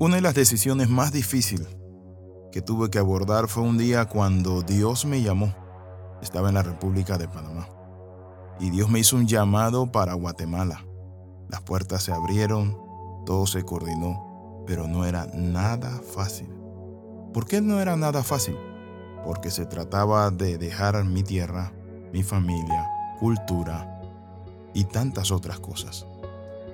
Una de las decisiones más difíciles que tuve que abordar fue un día cuando Dios me llamó. Estaba en la República de Panamá. Y Dios me hizo un llamado para Guatemala. Las puertas se abrieron, todo se coordinó, pero no era nada fácil. ¿Por qué no era nada fácil? Porque se trataba de dejar mi tierra, mi familia, cultura y tantas otras cosas.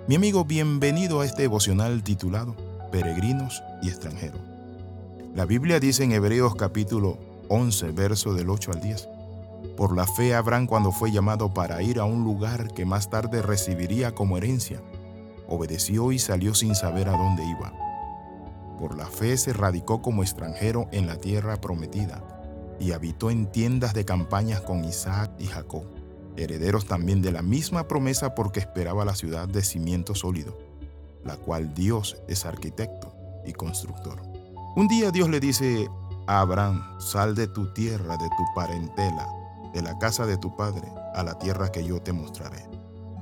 Mi amigo, bienvenido a este devocional titulado peregrinos y extranjeros. La Biblia dice en Hebreos capítulo 11, verso del 8 al 10. Por la fe Abraham cuando fue llamado para ir a un lugar que más tarde recibiría como herencia, obedeció y salió sin saber a dónde iba. Por la fe se radicó como extranjero en la tierra prometida y habitó en tiendas de campañas con Isaac y Jacob, herederos también de la misma promesa porque esperaba la ciudad de cimiento sólido la cual Dios es arquitecto y constructor. Un día Dios le dice a Abraham, sal de tu tierra, de tu parentela, de la casa de tu padre, a la tierra que yo te mostraré.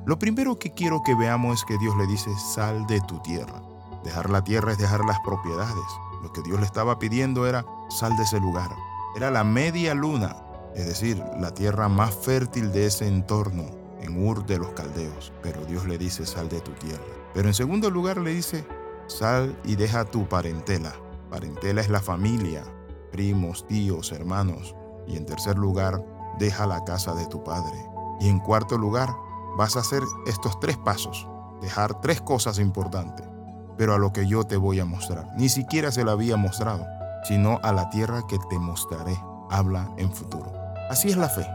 Lo primero que quiero que veamos es que Dios le dice, sal de tu tierra. Dejar la tierra es dejar las propiedades. Lo que Dios le estaba pidiendo era, sal de ese lugar. Era la media luna, es decir, la tierra más fértil de ese entorno, en Ur de los Caldeos. Pero Dios le dice, sal de tu tierra. Pero en segundo lugar le dice, sal y deja tu parentela. Parentela es la familia, primos, tíos, hermanos. Y en tercer lugar, deja la casa de tu padre. Y en cuarto lugar, vas a hacer estos tres pasos, dejar tres cosas importantes, pero a lo que yo te voy a mostrar. Ni siquiera se lo había mostrado, sino a la tierra que te mostraré. Habla en futuro. Así es la fe,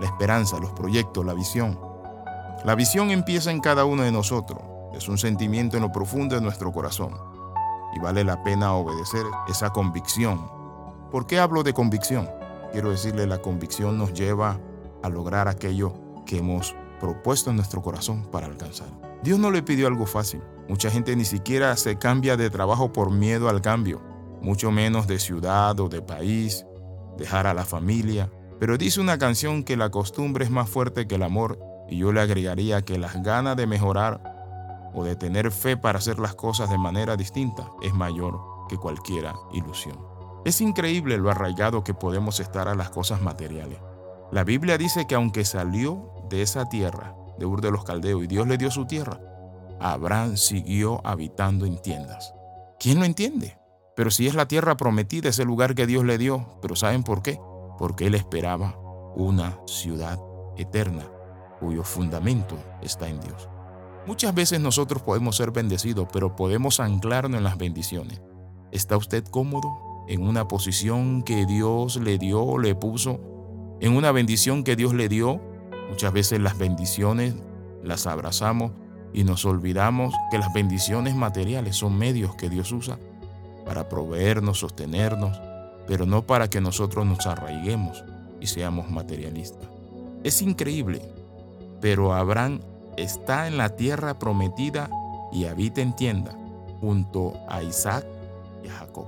la esperanza, los proyectos, la visión. La visión empieza en cada uno de nosotros. Es un sentimiento en lo profundo de nuestro corazón y vale la pena obedecer esa convicción. ¿Por qué hablo de convicción? Quiero decirle, la convicción nos lleva a lograr aquello que hemos propuesto en nuestro corazón para alcanzar. Dios no le pidió algo fácil. Mucha gente ni siquiera se cambia de trabajo por miedo al cambio, mucho menos de ciudad o de país, dejar a la familia. Pero dice una canción que la costumbre es más fuerte que el amor y yo le agregaría que las ganas de mejorar o de tener fe para hacer las cosas de manera distinta es mayor que cualquiera ilusión. Es increíble lo arraigado que podemos estar a las cosas materiales. La Biblia dice que aunque salió de esa tierra, de Ur de los Caldeos, y Dios le dio su tierra, Abraham siguió habitando en tiendas. ¿Quién lo entiende? Pero si es la tierra prometida, ese lugar que Dios le dio, pero ¿saben por qué? Porque él esperaba una ciudad eterna cuyo fundamento está en Dios. Muchas veces nosotros podemos ser bendecidos, pero podemos anclarnos en las bendiciones. ¿Está usted cómodo en una posición que Dios le dio, le puso, en una bendición que Dios le dio? Muchas veces las bendiciones las abrazamos y nos olvidamos que las bendiciones materiales son medios que Dios usa para proveernos, sostenernos, pero no para que nosotros nos arraiguemos y seamos materialistas. Es increíble, pero Abraham está en la tierra prometida y habita en tienda junto a Isaac y a Jacob.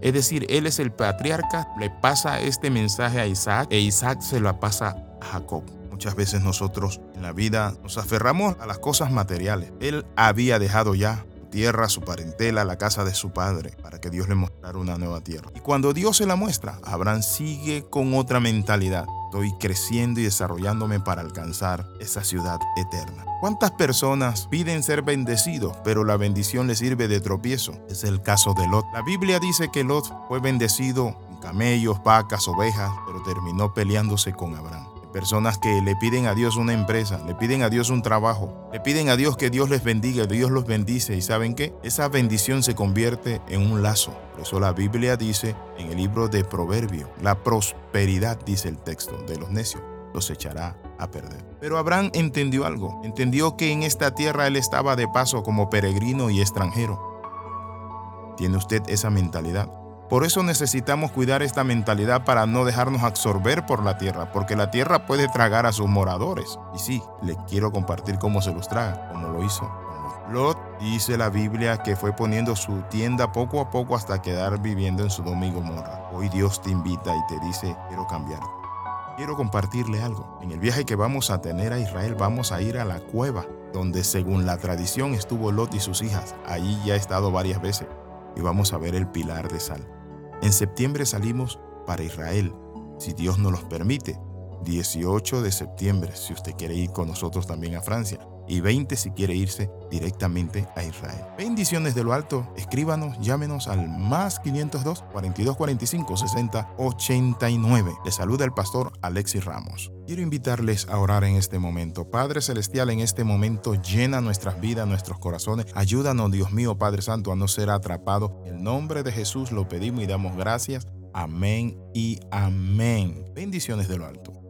Es decir, él es el patriarca, le pasa este mensaje a Isaac e Isaac se lo pasa a Jacob. Muchas veces nosotros en la vida nos aferramos a las cosas materiales. Él había dejado ya su tierra, su parentela, la casa de su padre, para que Dios le mostrara una nueva tierra. Y cuando Dios se la muestra, Abraham sigue con otra mentalidad. Estoy creciendo y desarrollándome para alcanzar esa ciudad eterna. ¿Cuántas personas piden ser bendecidos, pero la bendición les sirve de tropiezo? Es el caso de Lot. La Biblia dice que Lot fue bendecido con camellos, vacas, ovejas, pero terminó peleándose con Abraham. Personas que le piden a Dios una empresa, le piden a Dios un trabajo, le piden a Dios que Dios les bendiga, Dios los bendice y ¿saben qué? Esa bendición se convierte en un lazo. Por eso la Biblia dice en el libro de Proverbios, la prosperidad, dice el texto, de los necios los echará a perder. Pero Abraham entendió algo, entendió que en esta tierra él estaba de paso como peregrino y extranjero. ¿Tiene usted esa mentalidad? Por eso necesitamos cuidar esta mentalidad para no dejarnos absorber por la tierra, porque la tierra puede tragar a sus moradores. Y sí, le quiero compartir cómo se los traga, como lo hizo. Lot dice la Biblia que fue poniendo su tienda poco a poco hasta quedar viviendo en su domingo morra. Hoy Dios te invita y te dice, quiero cambiarte. Quiero compartirle algo. En el viaje que vamos a tener a Israel vamos a ir a la cueva, donde según la tradición estuvo Lot y sus hijas. Allí ya he estado varias veces. y vamos a ver el pilar de sal. En septiembre salimos para Israel, si Dios nos los permite. 18 de septiembre, si usted quiere ir con nosotros también a Francia y 20 si quiere irse directamente a Israel. Bendiciones de lo alto, escríbanos, llámenos al más 502 4245 60 89. Le saluda el pastor Alexis Ramos. Quiero invitarles a orar en este momento. Padre Celestial, en este momento llena nuestras vidas, nuestros corazones. Ayúdanos, Dios mío, Padre Santo, a no ser atrapado. En el nombre de Jesús lo pedimos y damos gracias. Amén y amén. Bendiciones de lo alto.